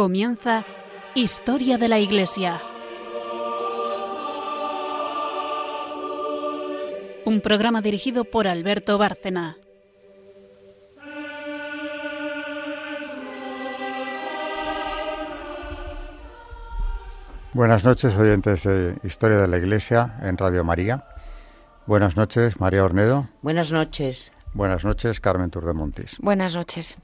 Comienza Historia de la Iglesia. Un programa dirigido por Alberto Bárcena. Buenas noches, oyentes de Historia de la Iglesia en Radio María. Buenas noches, María Ornedo. Buenas noches. Buenas noches, Carmen Turdemontis. Buenas noches.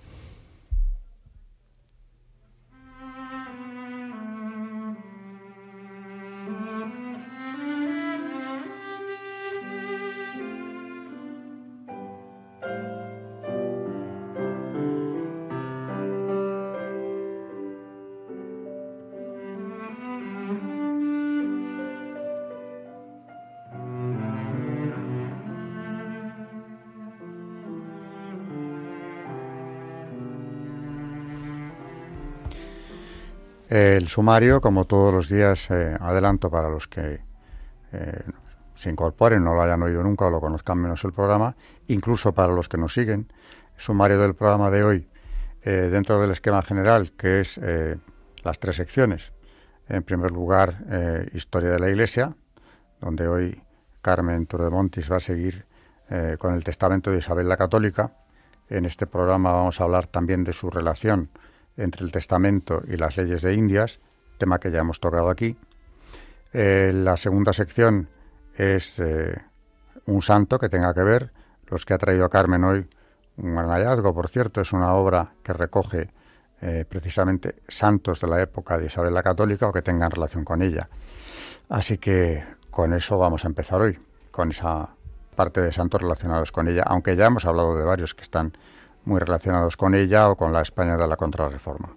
El sumario, como todos los días, eh, adelanto para los que eh, se incorporen, no lo hayan oído nunca o lo conozcan menos el programa, incluso para los que nos siguen. Sumario del programa de hoy, eh, dentro del esquema general, que es las tres secciones. En primer lugar, Historia de la Iglesia, donde hoy Carmen Turdemontis va a seguir con el testamento de Isabel la Católica. En este programa vamos a hablar también de su relación entre el Testamento y las leyes de Indias, tema que ya hemos tocado aquí. Eh, la segunda sección es eh, un santo que tenga que ver, los que ha traído Carmen hoy, un gran hallazgo, por cierto, es una obra que recoge eh, precisamente santos de la época de Isabel la Católica o que tengan relación con ella. Así que con eso vamos a empezar hoy, con esa parte de santos relacionados con ella, aunque ya hemos hablado de varios que están muy relacionados con ella o con la España de la Contrarreforma.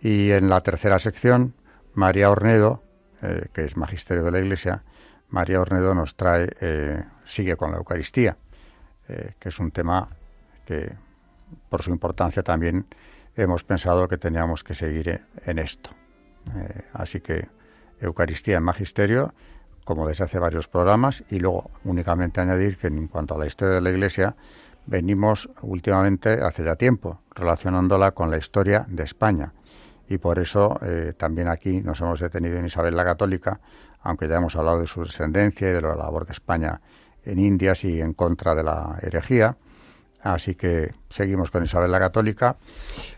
Y en la tercera sección, María Ornedo, eh, que es magisterio de la Iglesia, María Ornedo nos trae, eh, sigue con la Eucaristía, eh, que es un tema que, por su importancia, también hemos pensado que teníamos que seguir en esto. así que Eucaristía en Magisterio, como desde hace varios programas, y luego únicamente añadir que en cuanto a la historia de la Iglesia, venimos últimamente, hace ya tiempo, relacionándola con la historia de España. Y por eso eh, también aquí nos hemos detenido en Isabel la Católica, aunque ya hemos hablado de su descendencia y de la labor de España en Indias y en contra de la herejía. Así que seguimos con Isabel la Católica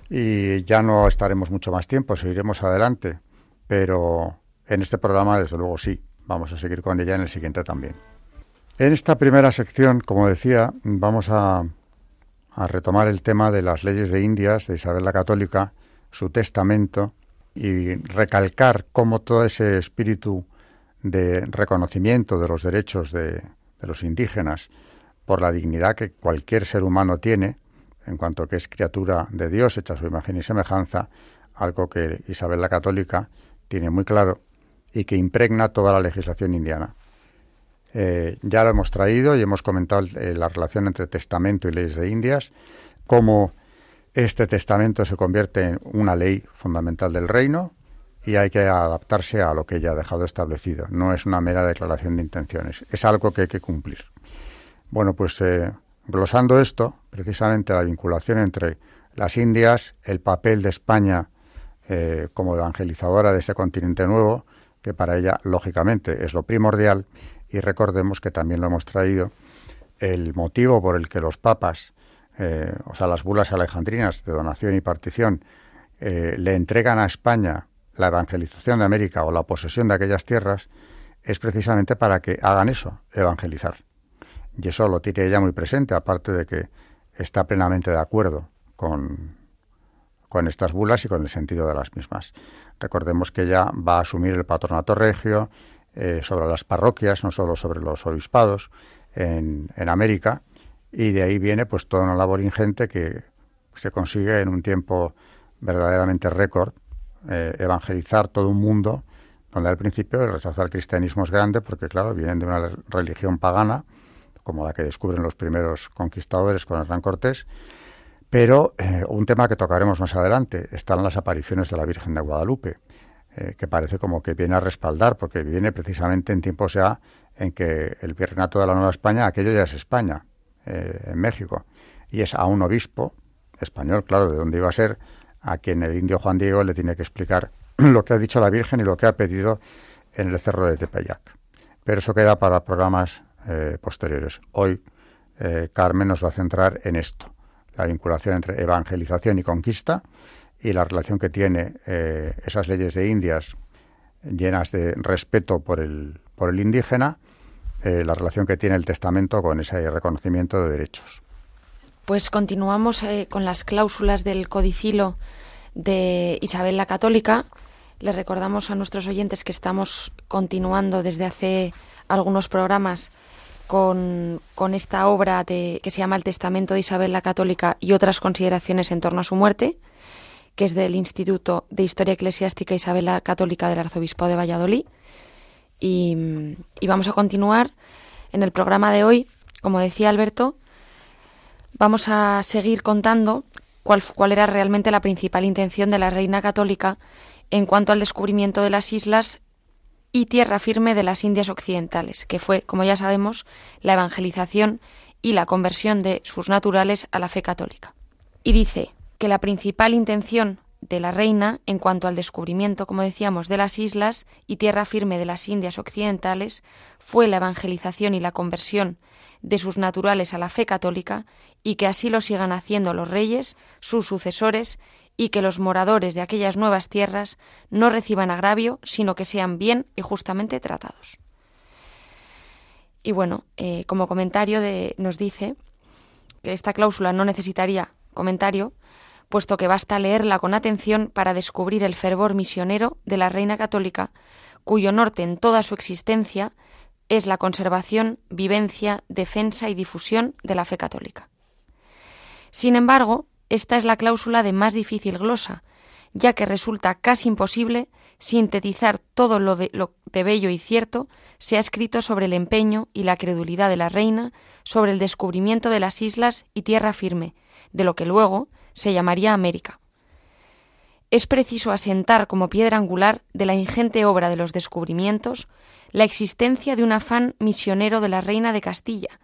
y ya no estaremos mucho más tiempo, seguiremos adelante, pero en este programa desde luego sí, vamos a seguir con ella en el siguiente también. En esta primera sección, como decía, vamos a, retomar el tema de las leyes de Indias, de Isabel la Católica, su testamento, y recalcar cómo todo ese espíritu de reconocimiento de los derechos de, los indígenas por la dignidad que cualquier ser humano tiene, en cuanto que es criatura de Dios, hecha su imagen y semejanza, algo que Isabel la Católica tiene muy claro y que impregna toda la legislación indiana. Eh, ya lo hemos traído y hemos comentado eh, la relación entre testamento y leyes de Indias, cómo este testamento se convierte en una ley fundamental del reino y hay que adaptarse a lo que ya ha dejado establecido. No es una mera declaración de intenciones, es algo que hay que cumplir. Bueno, pues eh, glosando esto, precisamente la vinculación entre las Indias, el papel de España como evangelizadora de este continente nuevo, que para ella, lógicamente, es lo primordial, y recordemos que también lo hemos traído, el motivo por el que los papas, eh, o sea, las bulas alejandrinas de donación y partición, eh, le entregan a España la evangelización de América o la posesión de aquellas tierras, es precisamente para que hagan eso, evangelizar. Y eso lo tiene ella muy presente, aparte de que está plenamente de acuerdo con, con estas bulas y con el sentido de las mismas. Recordemos que ella va a asumir el patronato regio, eh, sobre las parroquias, no solo sobre los obispados en, en, América, y de ahí viene pues toda una labor ingente que se consigue en un tiempo verdaderamente récord, eh, evangelizar todo un mundo donde al principio el rechazo al cristianismo es grande porque claro, vienen de una religión pagana, como la que descubren los primeros conquistadores con Hernán Cortés, pero eh, un tema que tocaremos más adelante están las apariciones de la Virgen de Guadalupe. Eh, que parece como que viene a respaldar, porque viene precisamente en tiempos ya en que el virreinato de la Nueva España, aquello ya es España, eh, en México, y es a un obispo español, claro, de donde iba a ser, a quien el indio Juan Diego le tiene que explicar lo que ha dicho la Virgen y lo que ha pedido en el cerro de Tepeyac. Pero eso queda para programas eh, posteriores. Hoy Carmen nos va a centrar en esto, la vinculación entre evangelización y conquista y la relación que tiene eh, esas leyes de Indias llenas de respeto por el, por el indígena, la relación que tiene el testamento con ese reconocimiento de derechos. Pues continuamos con las cláusulas del codicilo de Isabel la Católica les recordamos a nuestros oyentes que estamos continuando desde hace algunos programas con, esta obra de, que se llama El Testamento de Isabel la Católica y otras consideraciones en torno a su muerte, que es del Instituto de Historia Eclesiástica Isabel la Católica del Arzobispo de Valladolid. Y, vamos a continuar en el programa de hoy. Como decía Alberto, vamos a seguir contando cuál, cuál era realmente la principal intención de la Reina Católica en cuanto al descubrimiento de las islas y tierra firme de las Indias Occidentales, que fue, como ya sabemos, la evangelización y la conversión de sus naturales a la fe católica. Y dice que la principal intención de la reina en cuanto al descubrimiento, como decíamos, de las islas y tierra firme de las Indias Occidentales fue la evangelización y la conversión de sus naturales a la fe católica y que así lo sigan haciendo los reyes, sus sucesores y que los moradores de aquellas nuevas tierras no reciban agravio, sino que sean bien y justamente tratados. Y bueno, eh, como comentario de, nos dice que esta cláusula no necesitaría comentario, puesto que basta leerla con atención para descubrir el fervor misionero de la Reina Católica, cuyo norte en toda su existencia es la conservación, vivencia, defensa y difusión de la fe católica. Sin embargo, esta es la cláusula de más difícil glosa, ya que resulta casi imposible sintetizar todo lo de, lo de bello y cierto se ha escrito sobre el empeño y la credulidad de la reina, sobre el descubrimiento de las islas y tierra firme, de lo que luego se llamaría América. Es preciso asentar como piedra angular de la ingente obra de los descubrimientos la existencia de un afán misionero de la reina de Castilla,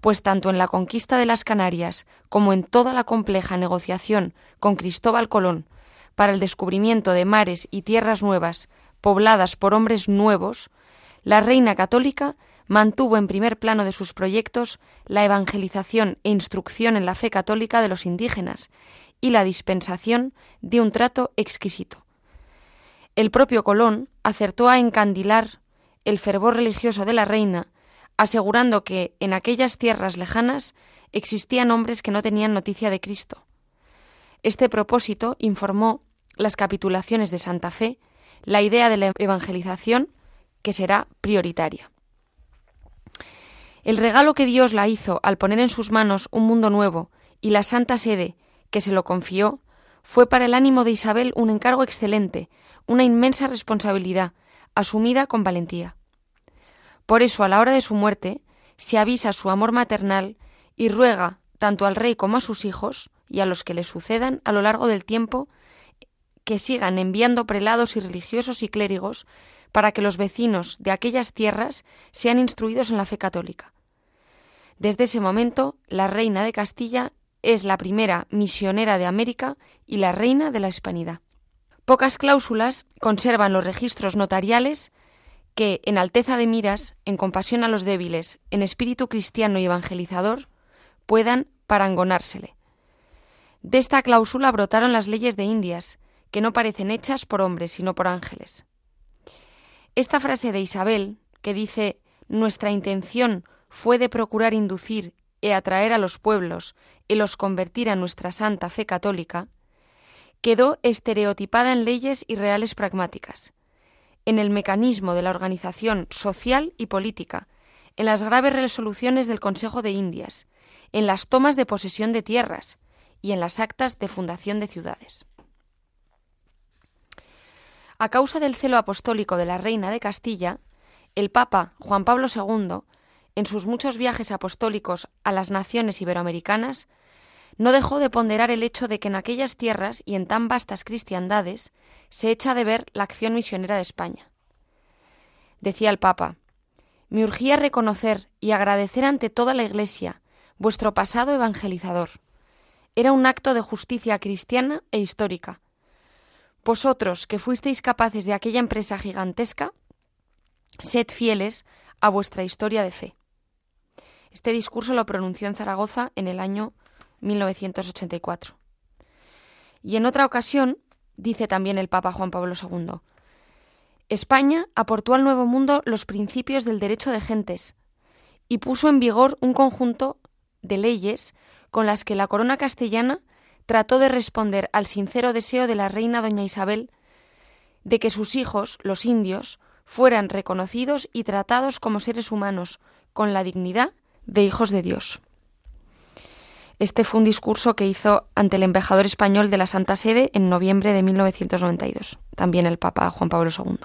pues tanto en la conquista de las Canarias como en toda la compleja negociación con Cristóbal Colón para el descubrimiento de mares y tierras nuevas pobladas por hombres nuevos, la reina católica mantuvo en primer plano de sus proyectos la evangelización e instrucción en la fe católica de los indígenas y la dispensación de un trato exquisito. El propio Colón acertó a encandilar el fervor religioso de la reina asegurando que en aquellas tierras lejanas existían hombres que no tenían noticia de Cristo. Este propósito informó las capitulaciones de Santa Fe, la idea de la evangelización que será prioritaria. El regalo que Dios la hizo al poner en sus manos un mundo nuevo y la Santa Sede que se lo confió fue para el ánimo de Isabel un encargo excelente, una inmensa responsabilidad, asumida con valentía. Por eso, a la hora de su muerte, se avisa su amor maternal y ruega tanto al rey como a sus hijos y a los que le sucedan a lo largo del tiempo que sigan enviando prelados y religiosos y clérigos para que los vecinos de aquellas tierras sean instruidos en la fe católica. Desde ese momento, la reina de Castilla es la primera misionera de América y la reina de la hispanidad. Pocas cláusulas conservan los registros notariales que, en alteza de miras, en compasión a los débiles, en espíritu cristiano y evangelizador, puedan parangonársele. De esta cláusula brotaron las leyes de Indias, que no parecen hechas por hombres, sino por ángeles. Esta frase de Isabel, que dice Nuestra intención fue de procurar inducir e atraer a los pueblos y los convertir a nuestra santa fe católica, quedó estereotipada en leyes y reales pragmáticas en el mecanismo de la organización social y política, en las graves resoluciones del Consejo de Indias, en las tomas de posesión de tierras y en las actas de fundación de ciudades. A causa del celo apostólico de la reina de Castilla, el Papa Juan Pablo II, en sus muchos viajes apostólicos a las naciones iberoamericanas, no dejó de ponderar el hecho de que en aquellas tierras y en tan vastas cristiandades se echa de ver la acción misionera de España. Decía el Papa, me urgía reconocer y agradecer ante toda la Iglesia vuestro pasado evangelizador. era un acto de justicia cristiana e histórica. Vosotros, que fuisteis capaces de aquella empresa gigantesca, sed fieles a vuestra historia de fe. Este discurso lo pronunció en Zaragoza en el año 1984. Y en otra ocasión, dice también el Papa Juan Pablo II, España aportó al Nuevo Mundo los principios del derecho de gentes y puso en vigor un conjunto de leyes con las que la corona castellana trató de responder al sincero deseo de la reina doña Isabel de que sus hijos, los indios, fueran reconocidos y tratados como seres humanos, con la dignidad de hijos de Dios. Este fue un discurso que hizo ante el embajador español de la Santa Sede en noviembre de 1992, también el Papa Juan Pablo II.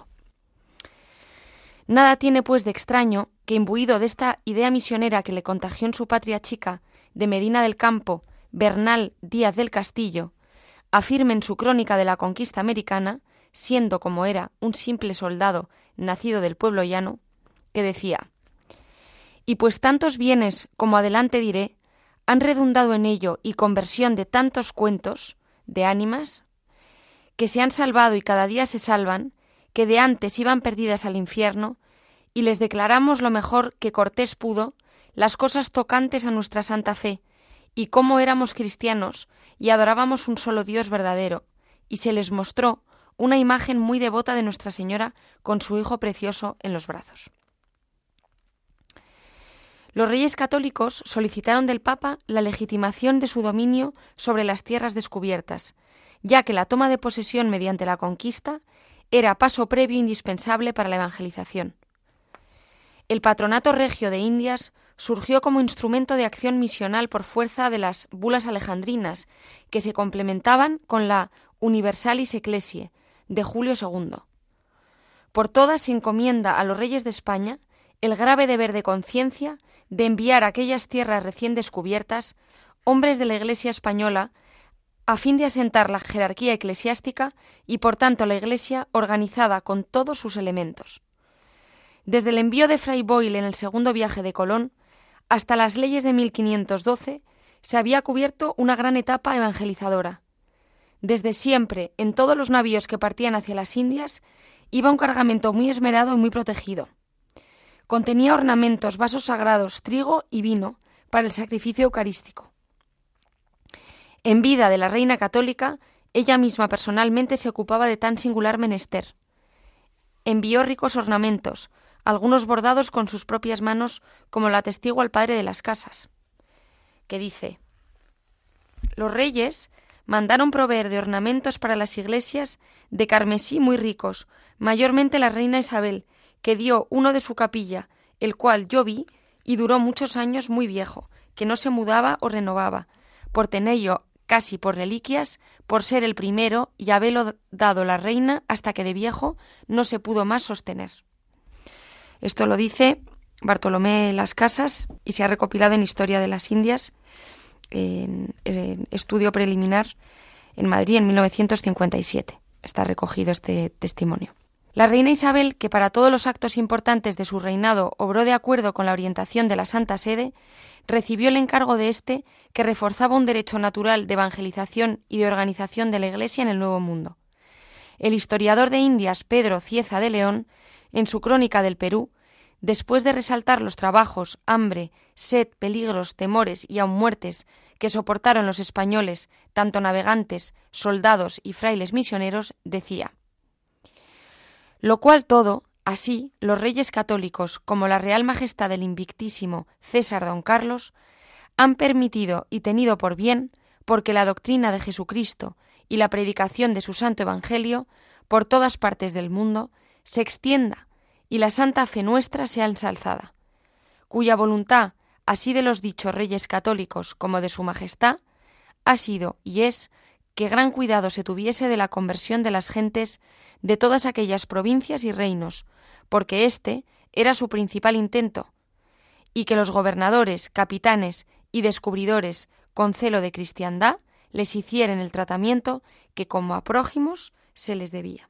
Nada tiene, pues, de extraño que, imbuido de esta idea misionera que le contagió en su patria chica, de Medina del Campo, Bernal Díaz del Castillo, afirme en su crónica de la conquista americana, siendo como era un simple soldado nacido del pueblo llano, que decía Y pues tantos bienes, como adelante diré, han redundado en ello y conversión de tantos cuentos, de ánimas, que se han salvado y cada día se salvan, que de antes iban perdidas al infierno, y les declaramos lo mejor que Cortés pudo, las cosas tocantes a nuestra santa fe, y cómo éramos cristianos y adorábamos un solo Dios verdadero, y se les mostró una imagen muy devota de Nuestra Señora con su Hijo precioso en los brazos. Los reyes católicos solicitaron del Papa la legitimación de su dominio sobre las tierras descubiertas, ya que la toma de posesión mediante la conquista era paso previo indispensable para la evangelización. El patronato regio de Indias surgió como instrumento de acción misional por fuerza de las bulas alejandrinas, que se complementaban con la Universalis Ecclesiae de Julio II. Por todas se encomienda a los reyes de España el grave deber de conciencia de enviar a aquellas tierras recién descubiertas hombres de la Iglesia española a fin de asentar la jerarquía eclesiástica y por tanto la Iglesia organizada con todos sus elementos. Desde el envío de Fray Boyle en el segundo viaje de Colón hasta las leyes de 1512 se había cubierto una gran etapa evangelizadora. Desde siempre, en todos los navíos que partían hacia las Indias, iba un cargamento muy esmerado y muy protegido. Contenía ornamentos, vasos sagrados, trigo y vino para el sacrificio eucarístico. En vida de la reina católica, ella misma personalmente se ocupaba de tan singular menester. Envió ricos ornamentos, algunos bordados con sus propias manos, como la testigo al padre de las casas, que dice Los reyes mandaron proveer de ornamentos para las iglesias de carmesí muy ricos, mayormente la reina Isabel, que dio uno de su capilla, el cual yo vi y duró muchos años muy viejo, que no se mudaba o renovaba, por tenerlo casi por reliquias, por ser el primero y haberlo dado la reina hasta que de viejo no se pudo más sostener. Esto lo dice Bartolomé Las Casas y se ha recopilado en Historia de las Indias, en, estudio preliminar en Madrid en 1957. Está recogido este testimonio. La reina Isabel, que para todos los actos importantes de su reinado obró de acuerdo con la orientación de la Santa Sede, recibió el encargo de éste que reforzaba un derecho natural de evangelización y de organización de la Iglesia en el Nuevo Mundo. El historiador de Indias Pedro Cieza de León, en su crónica del Perú, después de resaltar los trabajos, hambre, sed, peligros, temores y aun muertes que soportaron los españoles, tanto navegantes, soldados y frailes misioneros, decía. Lo cual todo, así, los reyes católicos como la Real Majestad del Invictísimo César don Carlos, han permitido y tenido por bien, porque la doctrina de Jesucristo y la predicación de su Santo Evangelio, por todas partes del mundo, se extienda y la santa fe nuestra sea ensalzada, cuya voluntad, así de los dichos reyes católicos como de su Majestad, ha sido y es que gran cuidado se tuviese de la conversión de las gentes de todas aquellas provincias y reinos, porque éste era su principal intento, y que los gobernadores, capitanes y descubridores, con celo de cristiandad, les hicieran el tratamiento que como a prójimos se les debía.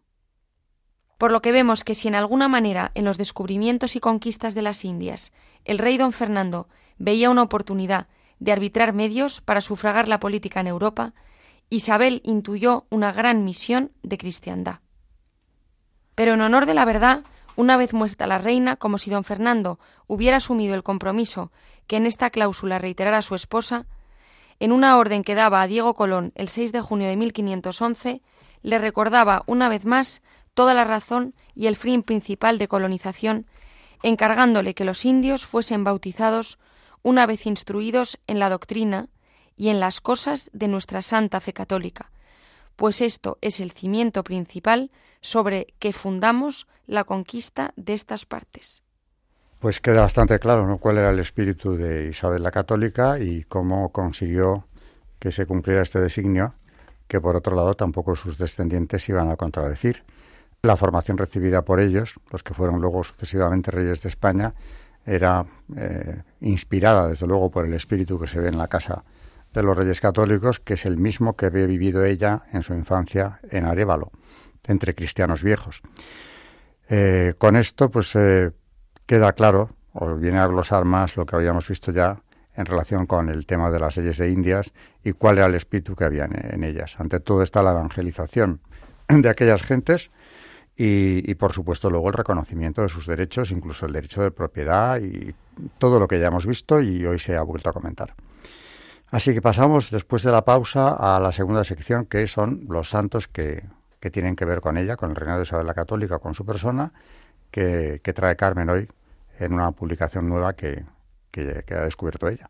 Por lo que vemos que si en alguna manera en los descubrimientos y conquistas de las Indias el rey don Fernando veía una oportunidad de arbitrar medios para sufragar la política en Europa, Isabel intuyó una gran misión de cristiandad. Pero en honor de la verdad, una vez muerta la reina, como si don Fernando hubiera asumido el compromiso que en esta cláusula reiterara su esposa, en una orden que daba a Diego Colón el 6 de junio de 1511, le recordaba una vez más toda la razón y el fin principal de colonización, encargándole que los indios fuesen bautizados una vez instruidos en la doctrina y en las cosas de nuestra santa fe católica, pues esto es el cimiento principal sobre que fundamos la conquista de estas partes. Pues queda bastante claro ¿no? cuál era el espíritu de Isabel la Católica y cómo consiguió que se cumpliera este designio, que por otro lado tampoco sus descendientes iban a contradecir. La formación recibida por ellos, los que fueron luego sucesivamente reyes de España, era eh, inspirada desde luego por el espíritu que se ve en la casa de los Reyes Católicos, que es el mismo que había vivido ella en su infancia en Arevalo, entre cristianos viejos. Eh, con esto, pues eh, queda claro, o viene a glosar más lo que habíamos visto ya en relación con el tema de las leyes de Indias y cuál era el espíritu que había en, ellas. Ante todo está la evangelización de aquellas gentes y, por supuesto luego el reconocimiento de sus derechos, incluso el derecho de propiedad y todo lo que ya hemos visto y hoy se ha vuelto a comentar. Así que pasamos después de la pausa a la segunda sección, que son los santos que, tienen que ver con ella, con el reinado de Isabel la Católica, con su persona, que, trae Carmen hoy en una publicación nueva que, que ha descubierto ella.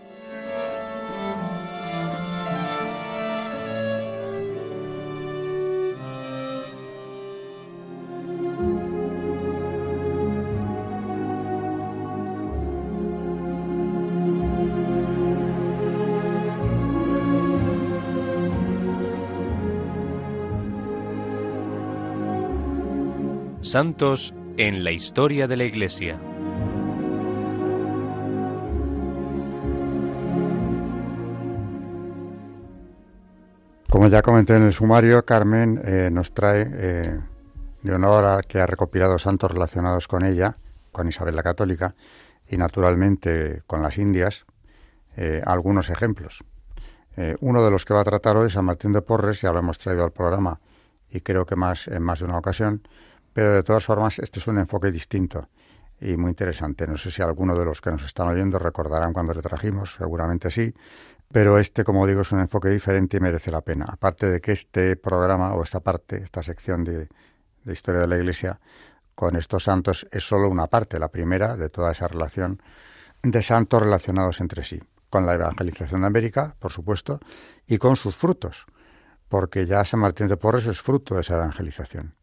Santos en la historia de la Iglesia. Como ya comenté en el sumario, Carmen eh, nos trae eh, de honor a que ha recopilado santos relacionados con ella, con Isabel la Católica, y naturalmente con las Indias, eh, algunos ejemplos. uno de los que va a tratar hoy es San Martín de Porres, ya lo hemos traído al programa y creo que más en más de una ocasión, pero de todas formas, este es un enfoque distinto y muy interesante. No sé si alguno de los que nos están oyendo recordarán cuando le trajimos, seguramente sí, pero este, como digo, es un enfoque diferente y merece la pena. Aparte de que este programa o esta parte, esta sección de, de historia de la Iglesia con estos santos es solo una parte, la primera de toda esa relación de santos relacionados entre sí, con la evangelización de América, por supuesto, y con sus frutos, porque ya San Martín de Porres es fruto de esa evangelización.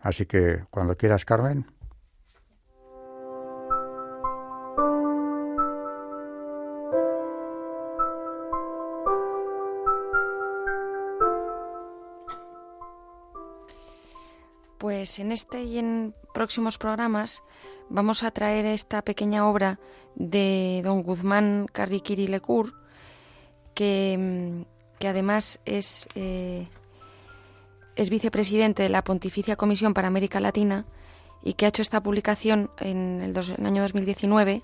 Así que cuando quieras, Carmen. Pues en este y en próximos programas vamos a traer esta pequeña obra de don Guzmán Carriquiri Lecur que mm, que además es, eh, es vicepresidente de la Pontificia Comisión para América Latina y que ha hecho esta publicación en el, año 2019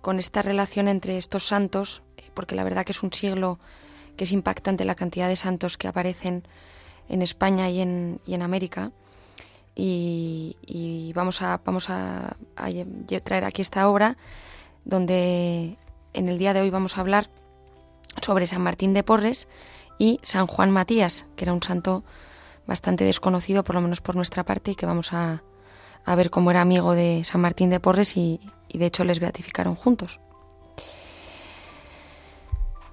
con esta relación entre estos santos, eh, porque la verdad que es un siglo que es impactante la cantidad de santos que aparecen en España y en, y en América. Y, vamos, a, vamos a, traer aquí esta obra donde en el día de hoy vamos a hablar sobre San Martín de Porres y San Juan Matías, que era un santo bastante desconocido, por lo menos por nuestra parte, y que vamos a, a ver cómo era amigo de San Martín de Porres y, y de hecho les beatificaron juntos.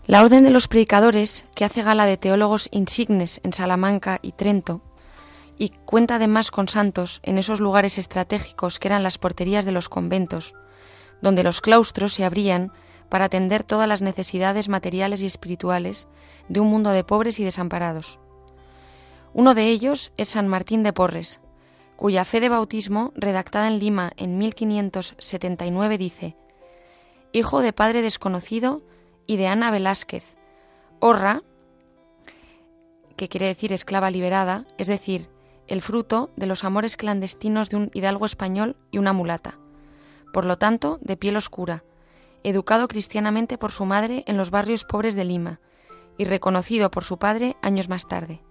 La Orden de los Predicadores, que hace gala de teólogos insignes en Salamanca y Trento, y cuenta además con santos en esos lugares estratégicos que eran las porterías de los conventos, donde los claustros se abrían para atender todas las necesidades materiales y espirituales de un mundo de pobres y desamparados. Uno de ellos es San Martín de Porres, cuya fe de bautismo, redactada en Lima en 1579, dice, Hijo de padre desconocido, y de Ana Velázquez. Horra, que quiere decir esclava liberada, es decir, el fruto de los amores clandestinos de un hidalgo español y una mulata. Por lo tanto, de piel oscura, educado cristianamente por su madre en los barrios pobres de Lima y reconocido por su padre años más tarde.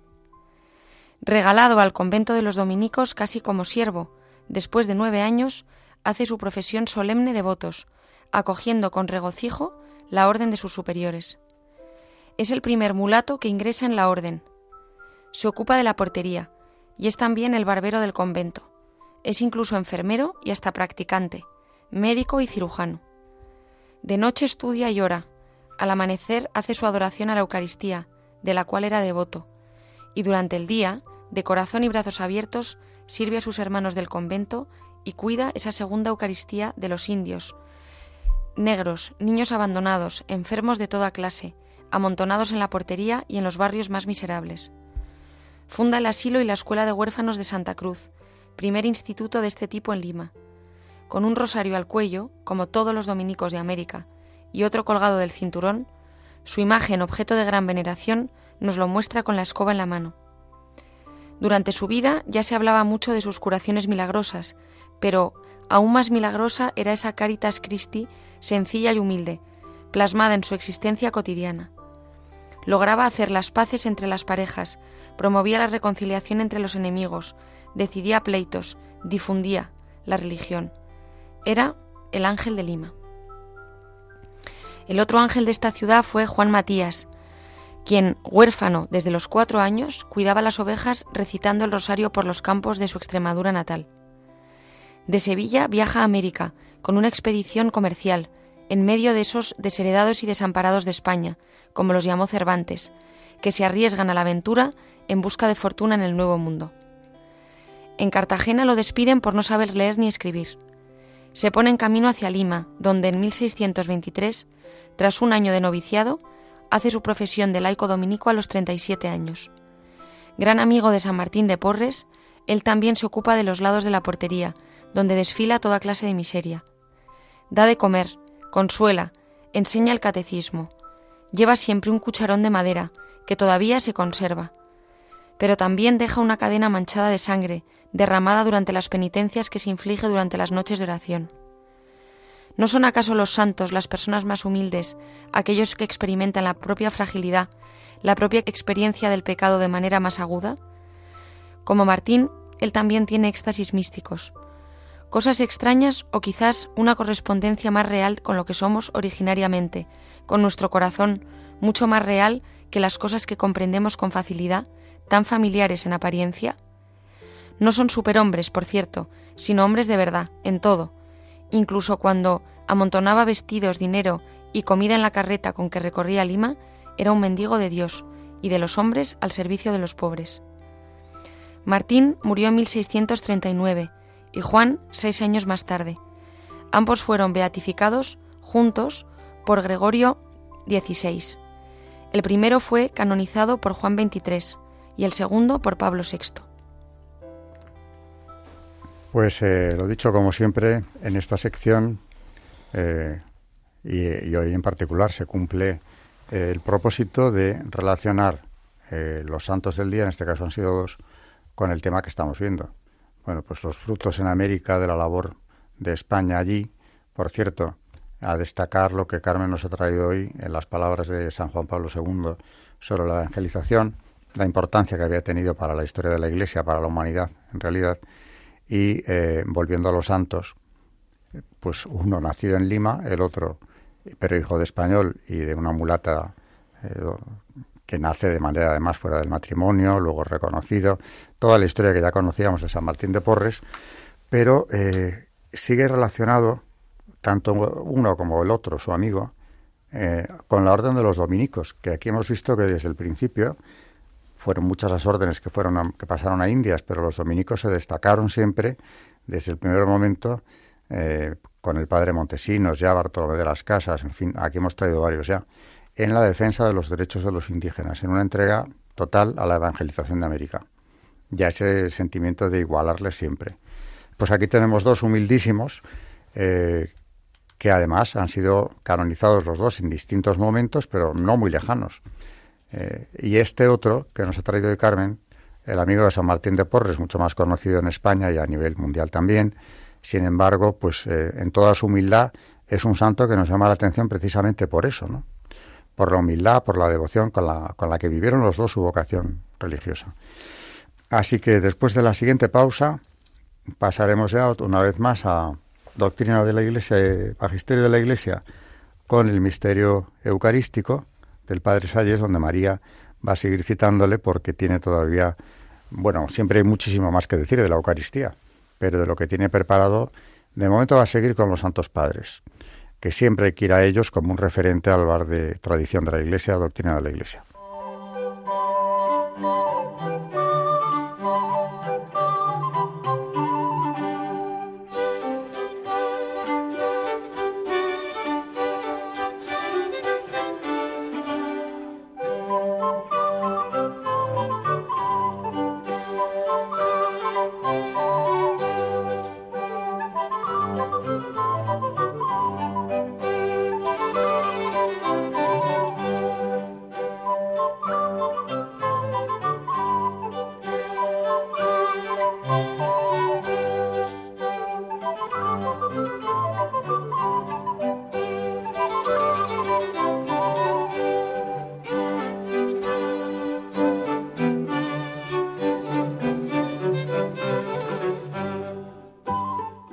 Regalado al convento de los dominicos casi como siervo, después de nueve años, hace su profesión solemne de votos, acogiendo con regocijo la orden de sus superiores. Es el primer mulato que ingresa en la orden. Se ocupa de la portería y es también el barbero del convento. Es incluso enfermero y hasta practicante, médico y cirujano. De noche estudia y ora. Al amanecer hace su adoración a la Eucaristía, de la cual era devoto, y durante el día, de corazón y brazos abiertos, sirve a sus hermanos del convento y cuida esa segunda Eucaristía de los indios, negros, niños abandonados, enfermos de toda clase, amontonados en la portería y en los barrios más miserables. Funda el asilo y la escuela de huérfanos de Santa Cruz, primer instituto de este tipo en Lima. Con un rosario al cuello, como todos los dominicos de América, y otro colgado del cinturón, su imagen, objeto de gran veneración, nos lo muestra con la escoba en la mano. Durante su vida ya se hablaba mucho de sus curaciones milagrosas, pero aún más milagrosa era esa Caritas Christi sencilla y humilde, plasmada en su existencia cotidiana. Lograba hacer las paces entre las parejas, promovía la reconciliación entre los enemigos, decidía pleitos, difundía la religión. Era el ángel de Lima. El otro ángel de esta ciudad fue Juan Matías, quien, huérfano desde los cuatro años, cuidaba las ovejas recitando el rosario por los campos de su Extremadura natal. De Sevilla viaja a América, con una expedición comercial, en medio de esos desheredados y desamparados de España, como los llamó Cervantes, que se arriesgan a la aventura en busca de fortuna en el Nuevo Mundo. En Cartagena lo despiden por no saber leer ni escribir. Se pone en camino hacia Lima, donde en 1623, tras un año de noviciado, hace su profesión de laico dominico a los 37 años. Gran amigo de San Martín de Porres, él también se ocupa de los lados de la portería, donde desfila toda clase de miseria. Da de comer, consuela, enseña el catecismo. Lleva siempre un cucharón de madera, que todavía se conserva. Pero también deja una cadena manchada de sangre, derramada durante las penitencias que se inflige durante las noches de oración. ¿No son acaso los santos las personas más humildes, aquellos que experimentan la propia fragilidad, la propia experiencia del pecado de manera más aguda? Como Martín, él también tiene éxtasis místicos, Cosas extrañas o quizás una correspondencia más real con lo que somos originariamente, con nuestro corazón, mucho más real que las cosas que comprendemos con facilidad, tan familiares en apariencia. No son superhombres, por cierto, sino hombres de verdad, en todo. Incluso cuando amontonaba vestidos, dinero y comida en la carreta con que recorría Lima, era un mendigo de Dios y de los hombres al servicio de los pobres. Martín murió en 1639 y Juan seis años más tarde. Ambos fueron beatificados juntos por Gregorio XVI. El primero fue canonizado por Juan XXIII y el segundo por Pablo VI. Pues eh, lo dicho, como siempre, en esta sección, eh, y, hoy en particular se cumple eh, el propósito de relacionar eh, los santos del día, en este caso han sido dos, con el tema que estamos viendo. Bueno, pues los frutos en América de la labor de España allí, por cierto, a destacar lo que Carmen nos ha traído hoy en las palabras de San Juan Pablo II sobre la evangelización, la importancia que había tenido para la historia de la Iglesia, para la humanidad, en realidad, y eh, volviendo a los santos, pues uno nacido en Lima, el otro, pero hijo de español y de una mulata eh, que nace de manera además fuera del matrimonio, luego reconocido, toda la historia que ya conocíamos de San Martín de Porres, pero eh, sigue relacionado tanto uno como el otro, su amigo, con la orden de los dominicos, que aquí hemos visto que desde el principio fueron muchas las órdenes que fueron que pasaron a Indias, pero los dominicos se destacaron siempre desde el primer momento eh, con el padre Montesinos, ya Bartolomé de las Casas, en fin, aquí hemos traído varios ya, en la defensa de los derechos de los indígenas, en una entrega total a la evangelización de América. Ya ese sentimiento de igualarles siempre. Pues aquí tenemos dos humildísimos eh, que además han sido canonizados los dos en distintos momentos, pero no muy lejanos. Eh, y este otro que nos ha traído de Carmen, el amigo de San Martín de Porres, mucho más conocido en España y a nivel mundial también, sin embargo, pues eh, en toda su humildad es un santo que nos llama la atención precisamente por eso, ¿no? Por la humildad, por la devoción con la, con la que vivieron los dos su vocación religiosa. Así que después de la siguiente pausa pasaremos ya una vez más a doctrina de la Iglesia, magisterio de la Iglesia, con el misterio eucarístico del Padre Salles, donde María va a seguir citándole porque tiene todavía, bueno, siempre hay muchísimo más que decir de la Eucaristía, pero de lo que tiene preparado, de momento va a seguir con los Santos Padres, que siempre hay que ir a ellos como un referente al bar de tradición de la Iglesia, doctrina de la Iglesia.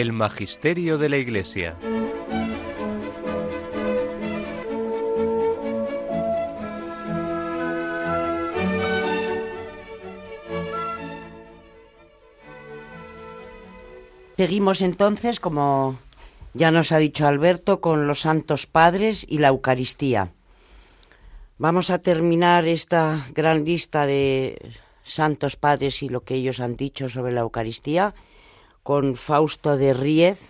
El Magisterio de la Iglesia. Seguimos entonces, como ya nos ha dicho Alberto, con los Santos Padres y la Eucaristía. Vamos a terminar esta gran lista de Santos Padres y lo que ellos han dicho sobre la Eucaristía con Fausto de Riez,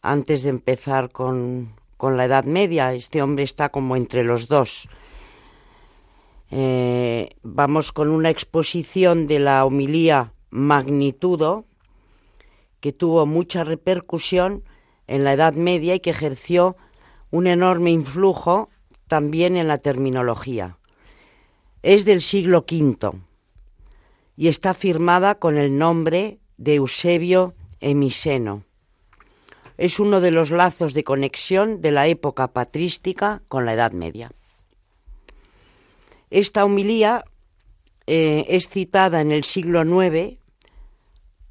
antes de empezar con, la Edad Media. Este hombre está como entre los dos. Eh, vamos con una exposición de la homilía Magnitudo, que tuvo mucha repercusión en la Edad Media y que ejerció un enorme influjo también en la terminología. Es del siglo V y está firmada con el nombre de Eusebio Es uno de los lazos de conexión de la época patrística con la Edad Media. Esta homilía eh, es citada en el siglo IX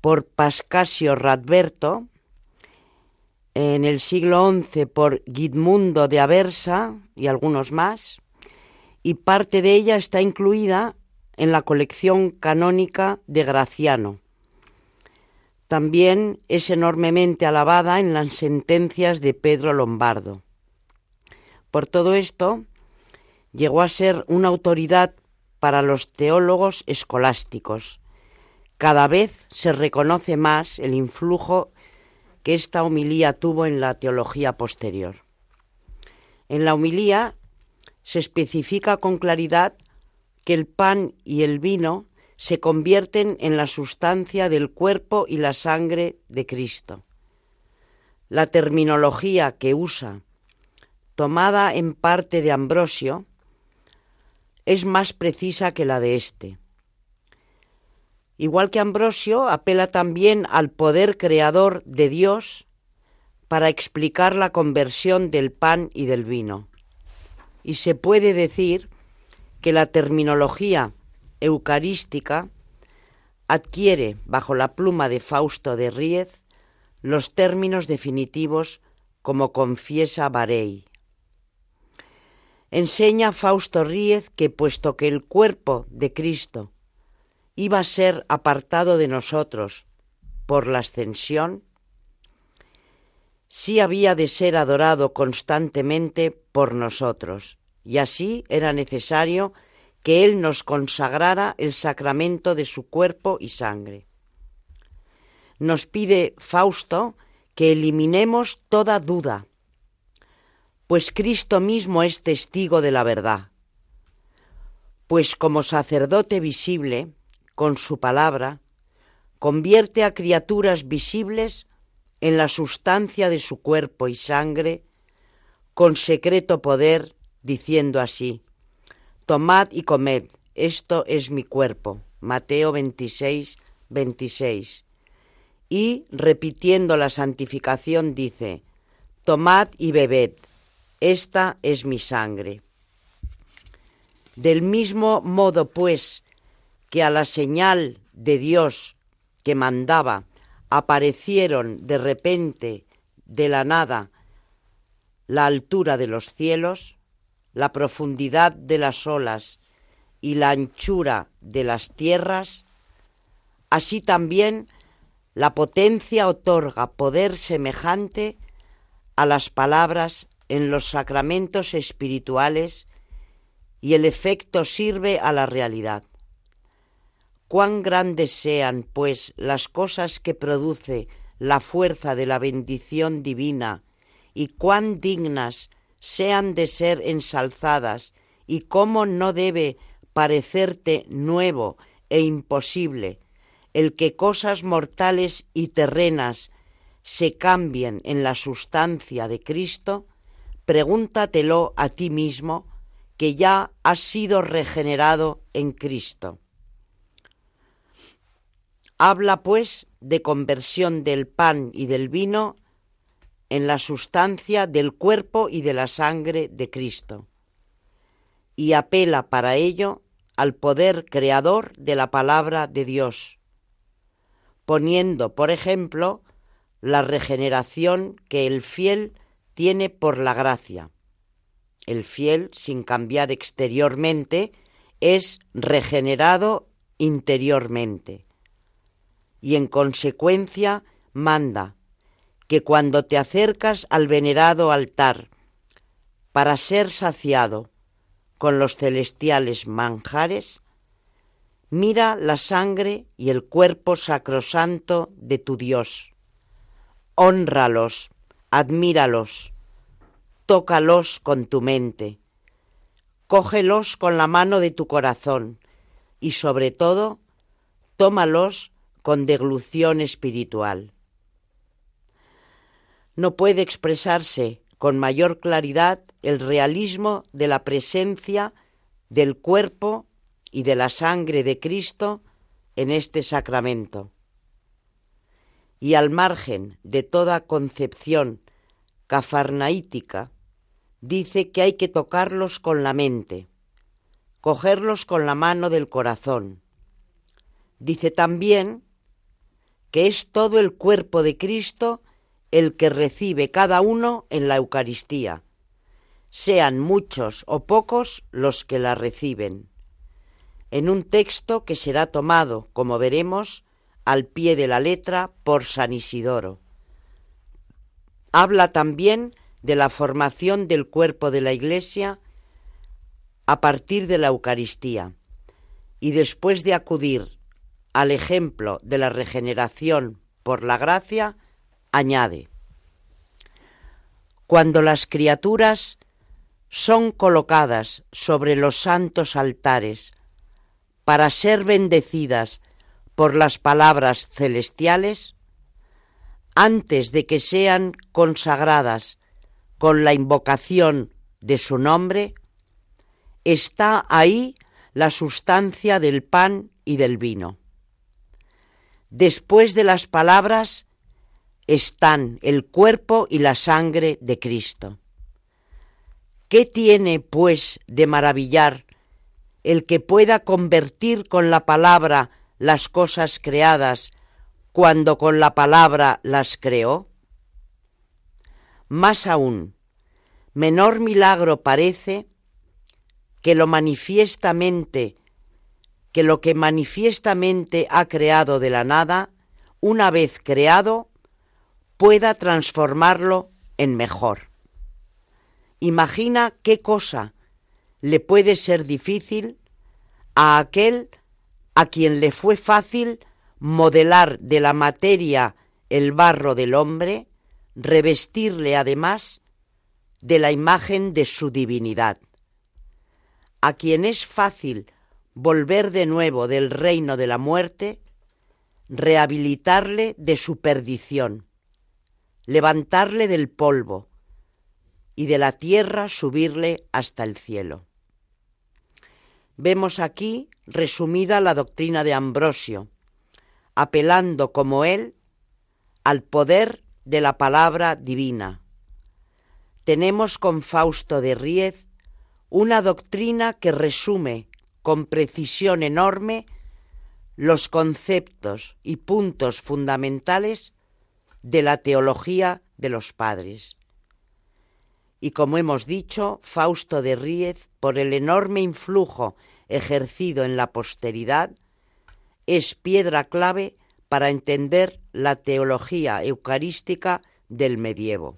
por Pascasio Radberto, en el siglo XI por Guidmundo de Aversa y algunos más, y parte de ella está incluida en la colección canónica de Graciano, también es enormemente alabada en las sentencias de Pedro Lombardo. Por todo esto, llegó a ser una autoridad para los teólogos escolásticos. Cada vez se reconoce más el influjo que esta homilía tuvo en la teología posterior. En la homilía se especifica con claridad que el pan y el vino se convierten en la sustancia del cuerpo y la sangre de Cristo. La terminología que usa, tomada en parte de Ambrosio, es más precisa que la de éste. Igual que Ambrosio, apela también al poder creador de Dios para explicar la conversión del pan y del vino. Y se puede decir que la terminología eucarística adquiere, bajo la pluma de Fausto de Ríez, los términos definitivos como confiesa Barey. Enseña Fausto Ríez que puesto que el cuerpo de Cristo iba a ser apartado de nosotros por la ascensión, sí había de ser adorado constantemente por nosotros, y así era necesario que Él nos consagrara el sacramento de su cuerpo y sangre. Nos pide Fausto que eliminemos toda duda, pues Cristo mismo es testigo de la verdad, pues como sacerdote visible, con su palabra, convierte a criaturas visibles en la sustancia de su cuerpo y sangre, con secreto poder, diciendo así, Tomad y comed, esto es mi cuerpo. Mateo 26, 26. Y repitiendo la santificación dice, Tomad y bebed, esta es mi sangre. Del mismo modo, pues, que a la señal de Dios que mandaba aparecieron de repente, de la nada, la altura de los cielos, la profundidad de las olas y la anchura de las tierras, así también la potencia otorga poder semejante a las palabras en los sacramentos espirituales y el efecto sirve a la realidad. Cuán grandes sean, pues, las cosas que produce la fuerza de la bendición divina y cuán dignas sean de ser ensalzadas y cómo no debe parecerte nuevo e imposible el que cosas mortales y terrenas se cambien en la sustancia de Cristo, pregúntatelo a ti mismo, que ya has sido regenerado en Cristo. Habla pues de conversión del pan y del vino en la sustancia del cuerpo y de la sangre de Cristo, y apela para ello al poder creador de la palabra de Dios, poniendo, por ejemplo, la regeneración que el fiel tiene por la gracia. El fiel, sin cambiar exteriormente, es regenerado interiormente y en consecuencia manda que cuando te acercas al venerado altar para ser saciado con los celestiales manjares, mira la sangre y el cuerpo sacrosanto de tu Dios. Honralos, admíralos, tócalos con tu mente, cógelos con la mano de tu corazón y sobre todo, tómalos con deglución espiritual no puede expresarse con mayor claridad el realismo de la presencia del cuerpo y de la sangre de Cristo en este sacramento. Y al margen de toda concepción cafarnaítica, dice que hay que tocarlos con la mente, cogerlos con la mano del corazón. Dice también que es todo el cuerpo de Cristo el que recibe cada uno en la Eucaristía, sean muchos o pocos los que la reciben, en un texto que será tomado, como veremos, al pie de la letra por San Isidoro. Habla también de la formación del cuerpo de la Iglesia a partir de la Eucaristía. Y después de acudir al ejemplo de la regeneración por la gracia, añade, cuando las criaturas son colocadas sobre los santos altares para ser bendecidas por las palabras celestiales, antes de que sean consagradas con la invocación de su nombre, está ahí la sustancia del pan y del vino. Después de las palabras están el cuerpo y la sangre de Cristo. ¿Qué tiene, pues, de maravillar el que pueda convertir con la palabra las cosas creadas cuando con la palabra las creó? Más aún, menor milagro parece que lo manifiestamente, que lo que manifiestamente ha creado de la nada, una vez creado, pueda transformarlo en mejor. Imagina qué cosa le puede ser difícil a aquel a quien le fue fácil modelar de la materia el barro del hombre, revestirle además de la imagen de su divinidad. A quien es fácil volver de nuevo del reino de la muerte, rehabilitarle de su perdición, levantarle del polvo y de la tierra subirle hasta el cielo. Vemos aquí resumida la doctrina de Ambrosio, apelando como él al poder de la palabra divina. Tenemos con Fausto de Riez una doctrina que resume con precisión enorme los conceptos y puntos fundamentales de la teología de los padres. Y como hemos dicho, Fausto de Ríez, por el enorme influjo ejercido en la posteridad, es piedra clave para entender la teología eucarística del medievo.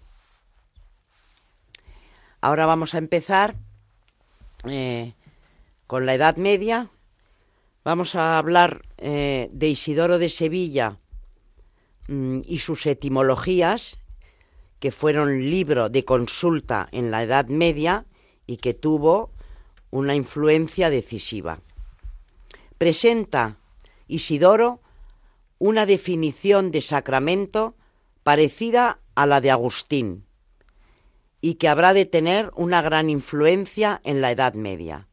Ahora vamos a empezar eh, con la Edad Media. Vamos a hablar eh, de Isidoro de Sevilla y sus etimologías, que fueron libro de consulta en la Edad Media y que tuvo una influencia decisiva. Presenta Isidoro una definición de sacramento parecida a la de Agustín y que habrá de tener una gran influencia en la Edad Media.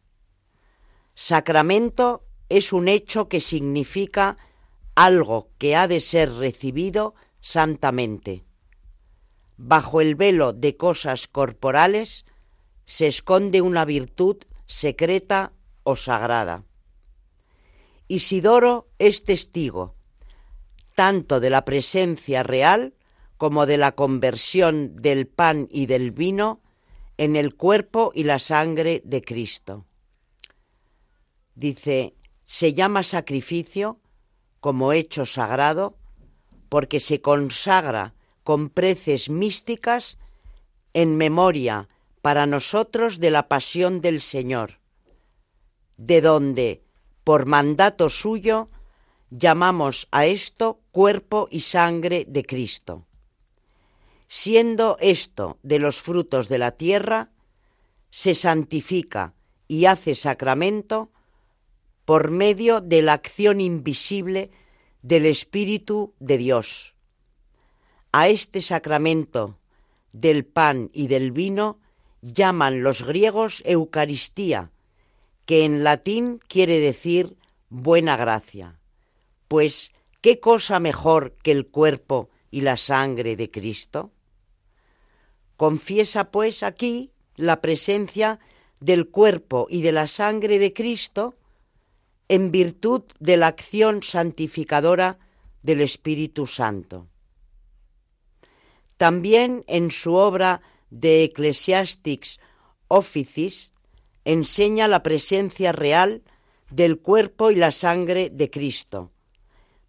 Sacramento es un hecho que significa algo que ha de ser recibido santamente. Bajo el velo de cosas corporales se esconde una virtud secreta o sagrada. Isidoro es testigo tanto de la presencia real como de la conversión del pan y del vino en el cuerpo y la sangre de Cristo. Dice, se llama sacrificio como hecho sagrado porque se consagra con preces místicas en memoria para nosotros de la pasión del Señor, de donde, por mandato suyo, llamamos a esto cuerpo y sangre de Cristo. Siendo esto de los frutos de la tierra, se santifica y hace sacramento por medio de la acción invisible del Espíritu de Dios. A este sacramento del pan y del vino llaman los griegos Eucaristía, que en latín quiere decir buena gracia. Pues, ¿qué cosa mejor que el cuerpo y la sangre de Cristo? Confiesa, pues, aquí la presencia del cuerpo y de la sangre de Cristo en virtud de la acción santificadora del Espíritu Santo. También en su obra de Ecclesiastics Offices enseña la presencia real del cuerpo y la sangre de Cristo,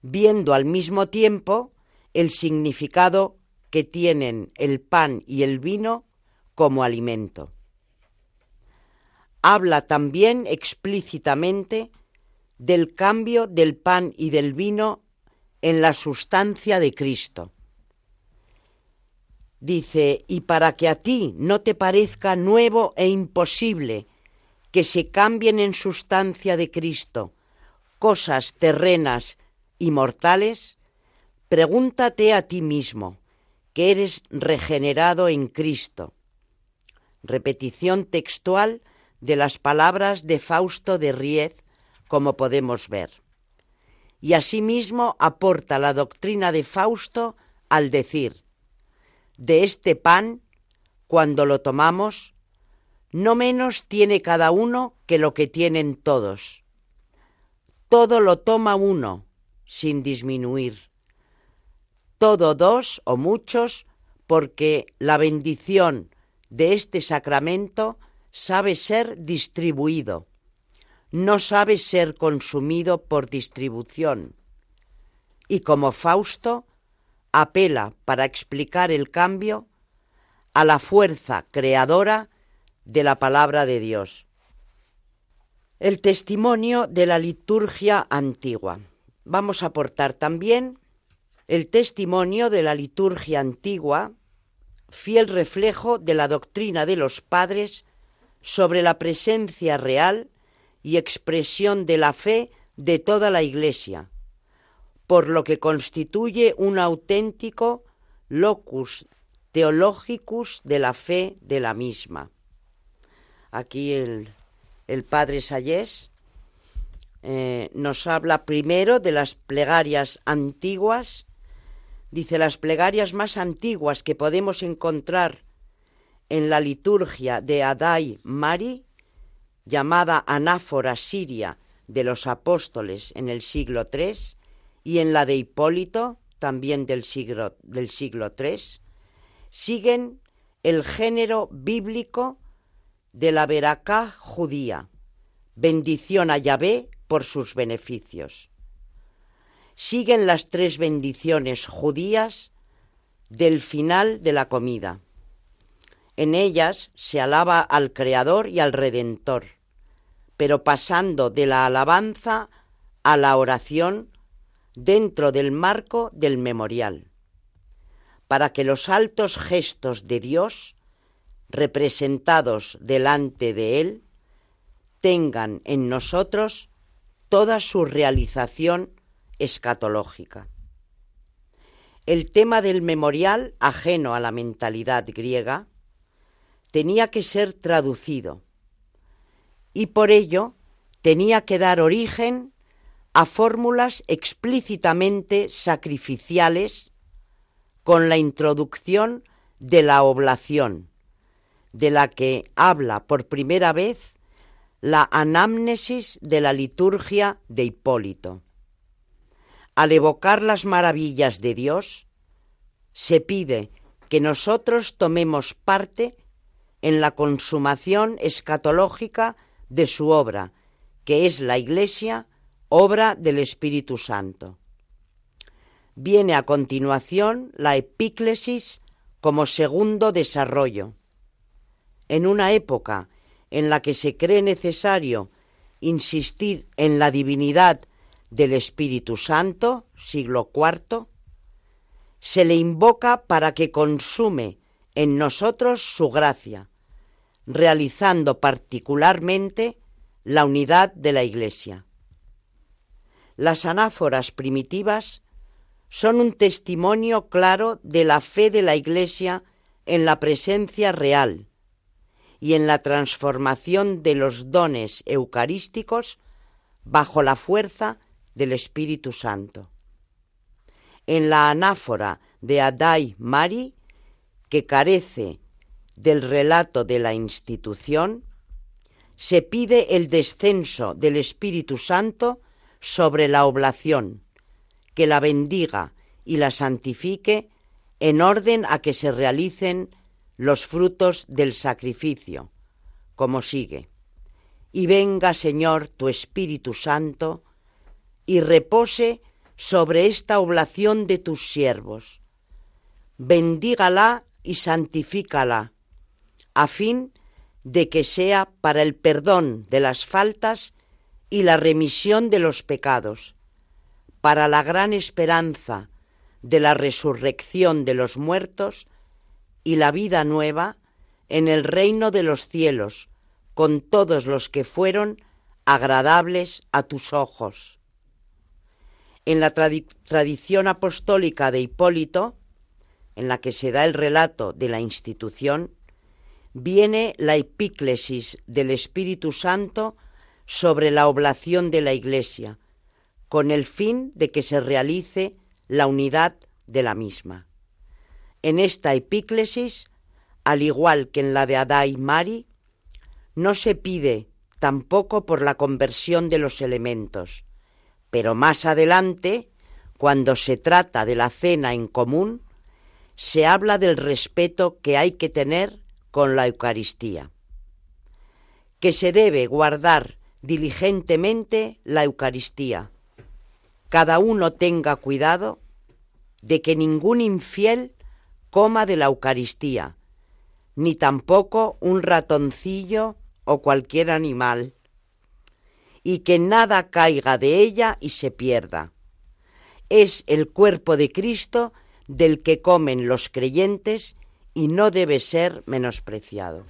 viendo al mismo tiempo el significado que tienen el pan y el vino como alimento. habla también explícitamente del cambio del pan y del vino en la sustancia de Cristo. Dice, y para que a ti no te parezca nuevo e imposible que se cambien en sustancia de Cristo cosas terrenas y mortales, pregúntate a ti mismo, que eres regenerado en Cristo. Repetición textual de las palabras de Fausto de Riez, como podemos ver. Y asimismo aporta la doctrina de Fausto al decir, de este pan, cuando lo tomamos, no menos tiene cada uno que lo que tienen todos. Todo lo toma uno, sin disminuir. Todo dos o muchos, porque la bendición de este sacramento sabe ser distribuido, no sabe ser consumido por distribución. Y como Fausto, apela para explicar el cambio a la fuerza creadora de la palabra de Dios. El testimonio de la liturgia antigua. Vamos a aportar también el testimonio de la liturgia antigua, fiel reflejo de la doctrina de los padres sobre la presencia real y expresión de la fe de toda la Iglesia, por lo que constituye un auténtico locus theologicus de la fe de la misma. Aquí el, padre Sayés eh, nos habla primero de las plegarias antiguas. Dice las plegarias más antiguas que podemos encontrar en la liturgia de Adai Mari, llamada anáfora siria de los apóstoles en el siglo III, y en la de Hipólito, también del siglo, del siglo III, siguen el género bíblico de la veracá judía, bendición a Yahvé por sus beneficios. Siguen las tres bendiciones judías del final de la comida. En ellas se alaba al Creador y al Redentor, pero pasando de la alabanza a la oración dentro del marco del memorial, para que los altos gestos de Dios, representados delante de Él, tengan en nosotros toda su realización escatológica. El tema del memorial, ajeno a la mentalidad griega, tenía que ser traducido y por ello tenía que dar origen a fórmulas explícitamente sacrificiales con la introducción de la oblación, de la que habla por primera vez la anamnesis de la liturgia de Hipólito. Al evocar las maravillas de Dios, se pide que nosotros tomemos parte en la consumación escatológica de su obra, que es la Iglesia, obra del Espíritu Santo. Viene a continuación la epíclesis como segundo desarrollo. En una época en la que se cree necesario insistir en la divinidad del Espíritu Santo, siglo IV, se le invoca para que consume en nosotros su gracia, realizando particularmente la unidad de la Iglesia. Las anáforas primitivas son un testimonio claro de la fe de la Iglesia en la presencia real y en la transformación de los dones eucarísticos bajo la fuerza del Espíritu Santo. En la anáfora de Adai Mari, que carece del relato de la institución, se pide el descenso del Espíritu Santo sobre la oblación, que la bendiga y la santifique en orden a que se realicen los frutos del sacrificio, como sigue. Y venga, Señor, tu Espíritu Santo, y repose sobre esta oblación de tus siervos. Bendígala y santifícala, a fin de que sea para el perdón de las faltas y la remisión de los pecados, para la gran esperanza de la resurrección de los muertos y la vida nueva en el reino de los cielos, con todos los que fueron agradables a tus ojos. En la tradición apostólica de Hipólito, en la que se da el relato de la institución, viene la epíclesis del Espíritu Santo sobre la oblación de la Iglesia, con el fin de que se realice la unidad de la misma. En esta epíclesis, al igual que en la de Adá y Mari, no se pide tampoco por la conversión de los elementos, pero más adelante, cuando se trata de la cena en común, se habla del respeto que hay que tener con la Eucaristía, que se debe guardar diligentemente la Eucaristía. Cada uno tenga cuidado de que ningún infiel coma de la Eucaristía, ni tampoco un ratoncillo o cualquier animal, y que nada caiga de ella y se pierda. Es el cuerpo de Cristo del que comen los creyentes y no debe ser menospreciado.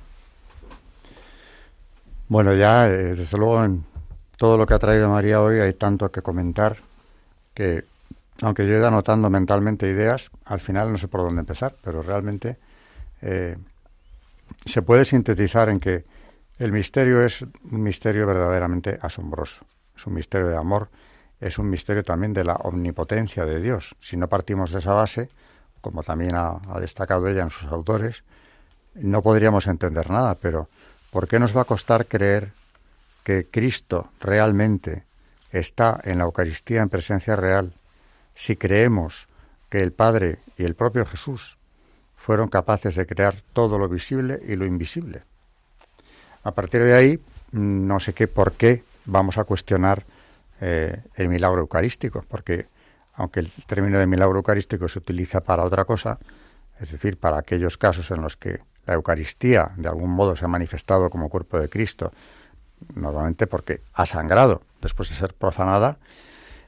Bueno, ya eh, desde luego en todo lo que ha traído María hoy hay tanto que comentar que aunque yo he ido anotando mentalmente ideas, al final no sé por dónde empezar, pero realmente eh, se puede sintetizar en que el misterio es un misterio verdaderamente asombroso, es un misterio de amor, es un misterio también de la omnipotencia de Dios. Si no partimos de esa base, como también ha, destacado ella en sus autores, no podríamos entender nada, pero ¿por qué nos va a costar creer que Cristo realmente está en la Eucaristía en presencia real si creemos que el Padre y el propio Jesús fueron capaces de crear todo lo visible y lo invisible. A partir de ahí, no sé qué por qué vamos a cuestionar eh, el milagro eucarístico, porque aunque el término de milagro eucarístico se utiliza para otra cosa, es decir, para aquellos casos en los que la Eucaristía de algún modo se ha manifestado como cuerpo de Cristo, normalmente porque ha sangrado después de ser profanada,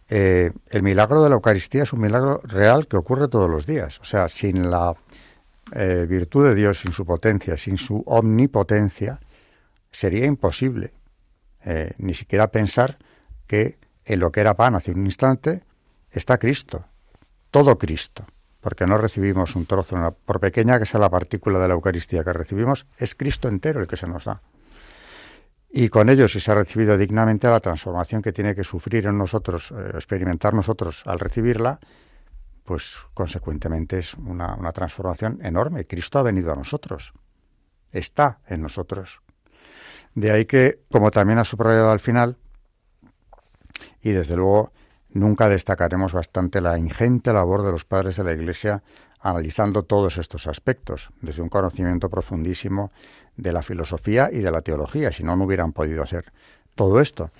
eh, el milagro de la Eucaristía es un milagro real que ocurre todos los días. O sea, sin la eh, virtud de Dios, sin su potencia, sin su omnipotencia, sería imposible eh, ni siquiera pensar que en lo que era pan hace un instante está Cristo, todo Cristo, porque no recibimos un trozo, por pequeña que sea la partícula de la Eucaristía que recibimos, es Cristo entero el que se nos da y con ello, si se ha recibido dignamente, la transformación que tiene que sufrir en nosotros, eh, experimentar nosotros al recibirla, pues consecuentemente es una, una, transformación enorme. Cristo ha venido a nosotros, está en nosotros. De ahí que, como también ha subrayado al final, y desde luego nunca destacaremos bastante la ingente labor de los padres de la Iglesia analizando todos estos aspectos, desde un conocimiento profundísimo de la filosofía y de la teología, si no, no hubieran podido hacer todo esto.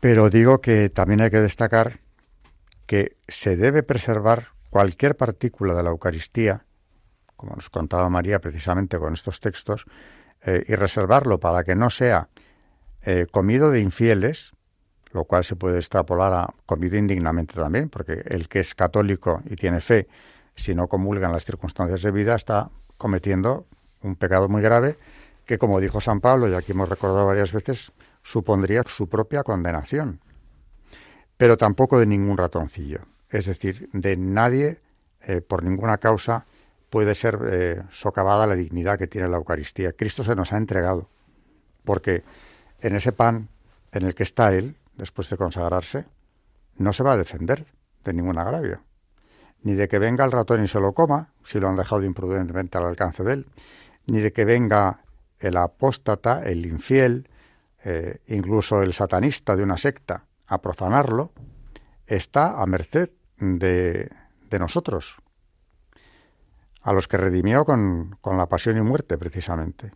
Pero digo que también hay que destacar que se debe preservar cualquier partícula de la Eucaristía, como nos contaba María precisamente con estos textos, eh, y reservarlo para que no sea eh, comido de infieles, lo cual se puede extrapolar a comido indignamente también, porque el que es católico y tiene fe si no comulgan las circunstancias de vida, está cometiendo un pecado muy grave que, como dijo San Pablo, y aquí hemos recordado varias veces, supondría su propia condenación. Pero tampoco de ningún ratoncillo. Es decir, de nadie, eh, por ninguna causa, puede ser eh, socavada la dignidad que tiene la Eucaristía. Cristo se nos ha entregado, porque en ese pan en el que está Él, después de consagrarse, no se va a defender de ningún agravio ni de que venga el ratón y se lo coma, si lo han dejado imprudentemente al alcance de él, ni de que venga el apóstata, el infiel, eh, incluso el satanista de una secta a profanarlo, está a merced de, de nosotros, a los que redimió con, con la pasión y muerte precisamente.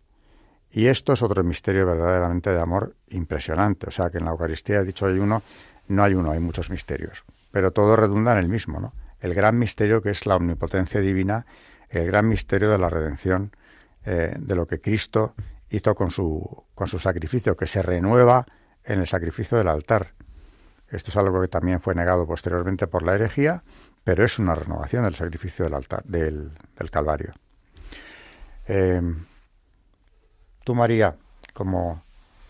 Y esto es otro misterio verdaderamente de amor impresionante. O sea que en la Eucaristía, he dicho, hay uno, no hay uno, hay muchos misterios. Pero todo redunda en el mismo, ¿no? el gran misterio que es la omnipotencia divina, el gran misterio de la redención, eh, de lo que Cristo hizo con su, con su sacrificio, que se renueva en el sacrificio del altar. Esto es algo que también fue negado posteriormente por la herejía, pero es una renovación del sacrificio del altar, del, Calvario. Eh, tú, María, como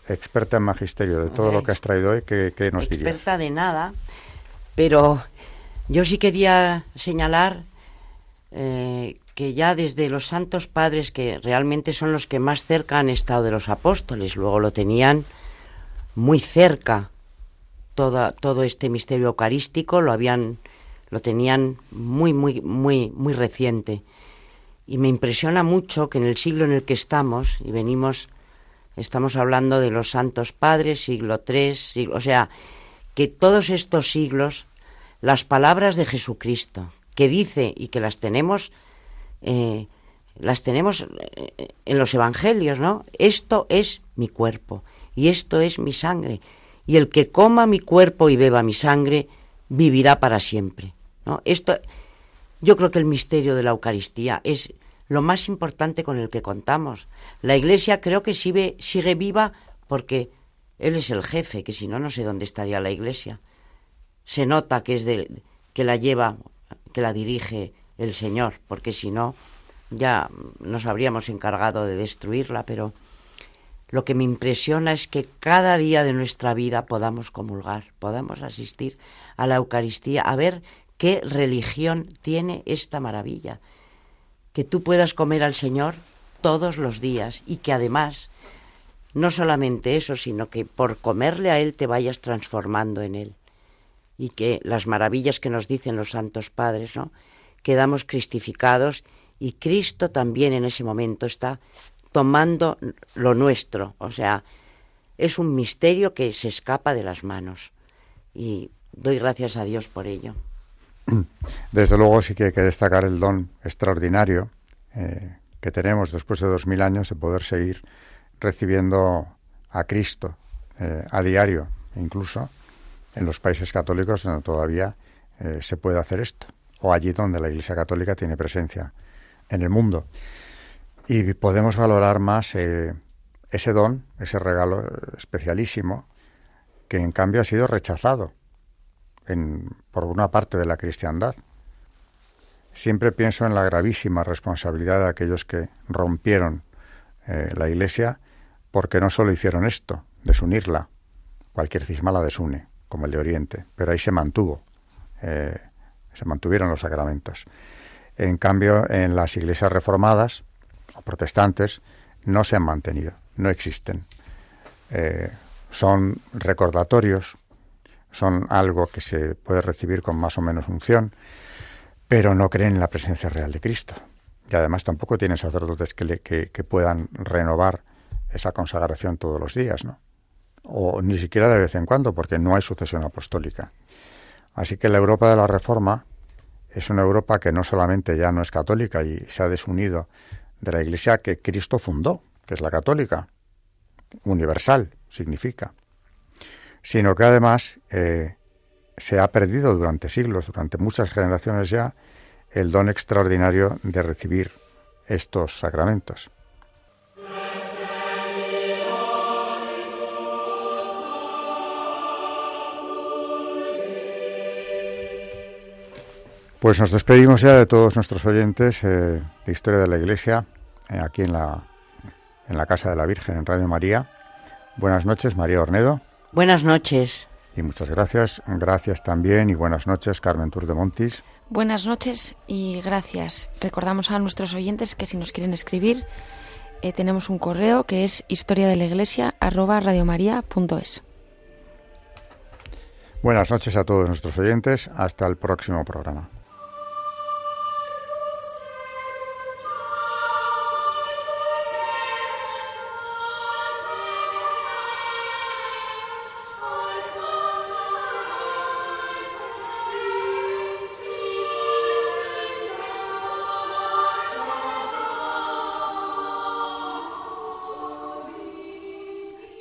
experta en magisterio de todo lo que has traído hoy, ¿qué, nos dirías? Experta de nada, pero yo sí quería señalar eh, que ya desde los santos padres, que realmente son los que más cerca han estado de los apóstoles, luego lo tenían muy cerca todo este misterio eucarístico, lo habían, lo tenían muy, muy, muy, muy reciente. Y me impresiona mucho que en el siglo en el que estamos, y venimos, estamos hablando de los santos padres, siglo III, o sea, que todos estos siglos, las palabras de Jesucristo, que dice y que las tenemos, eh, las tenemos eh, en los evangelios, ¿no? Esto es mi cuerpo y esto es mi sangre. Y el que coma mi cuerpo y beba mi sangre, vivirá para siempre. ¿no? Esto, yo creo que el misterio de la Eucaristía es lo más importante con el que contamos. La Iglesia creo que sigue, viva porque Él es el jefe, que si no, no sé dónde estaría la Iglesia. Se nota que es de, que la lleva, que la dirige el Señor, porque si no, ya nos habríamos encargado de destruirla, pero lo que me impresiona es que cada día de nuestra vida podamos comulgar, podamos asistir a la Eucaristía, a ver qué religión tiene esta maravilla. Que tú puedas comer al Señor todos los días y que además no solamente eso, sino que por comerle a Él te vayas transformando en Él. Y que las maravillas que nos dicen los santos padres, ¿no? Quedamos cristificados y Cristo también en ese momento está tomando lo nuestro. O sea, es un misterio que se escapa de las manos. Y doy gracias a Dios por ello. Desde luego sí que hay que destacar el don extraordinario eh, que tenemos después de dos mil años de poder seguir recibiendo a Cristo eh, a diario, incluso en los países católicos donde todavía eh, se puede hacer esto, o allí donde la Iglesia Católica tiene presencia en el mundo. Y podemos valorar más ese don, ese regalo especialísimo, que en cambio ha sido rechazado en, por una parte de la cristiandad. Siempre pienso en la gravísima responsabilidad de aquellos que rompieron eh, la Iglesia porque no solo hicieron esto, desunirla, cualquier cisma la desune, como el de Oriente, pero ahí se mantuvo, eh, se mantuvieron los sacramentos. En cambio, en las iglesias reformadas, o protestantes no se han mantenido, no existen. Eh, son recordatorios, son algo que se puede recibir con más o menos unción, pero no creen en la presencia real de Cristo. Y además tampoco tienen sacerdotes que, que, puedan renovar esa consagración todos los días, ¿no? O ni siquiera de vez en cuando, porque no hay sucesión apostólica. Así que la Europa de la Reforma es una Europa que no solamente ya no es católica y se ha desunido de la Iglesia que Cristo fundó, que es la católica, universal significa, sino que además eh, se ha perdido durante siglos, durante muchas generaciones ya, el don extraordinario de recibir estos sacramentos. Pues nos despedimos ya de todos nuestros oyentes eh, de Historia de la Iglesia, eh, aquí en la, en la Casa de la Virgen, en Radio María. Buenas noches, María Ornedo. Buenas noches. Y muchas gracias. Gracias también y buenas noches, Carmen Tour de Montis. Buenas noches y gracias. Recordamos a nuestros oyentes que si nos quieren escribir, eh, tenemos un correo que es historia de la iglesia Buenas noches a todos nuestros oyentes. Hasta el próximo programa.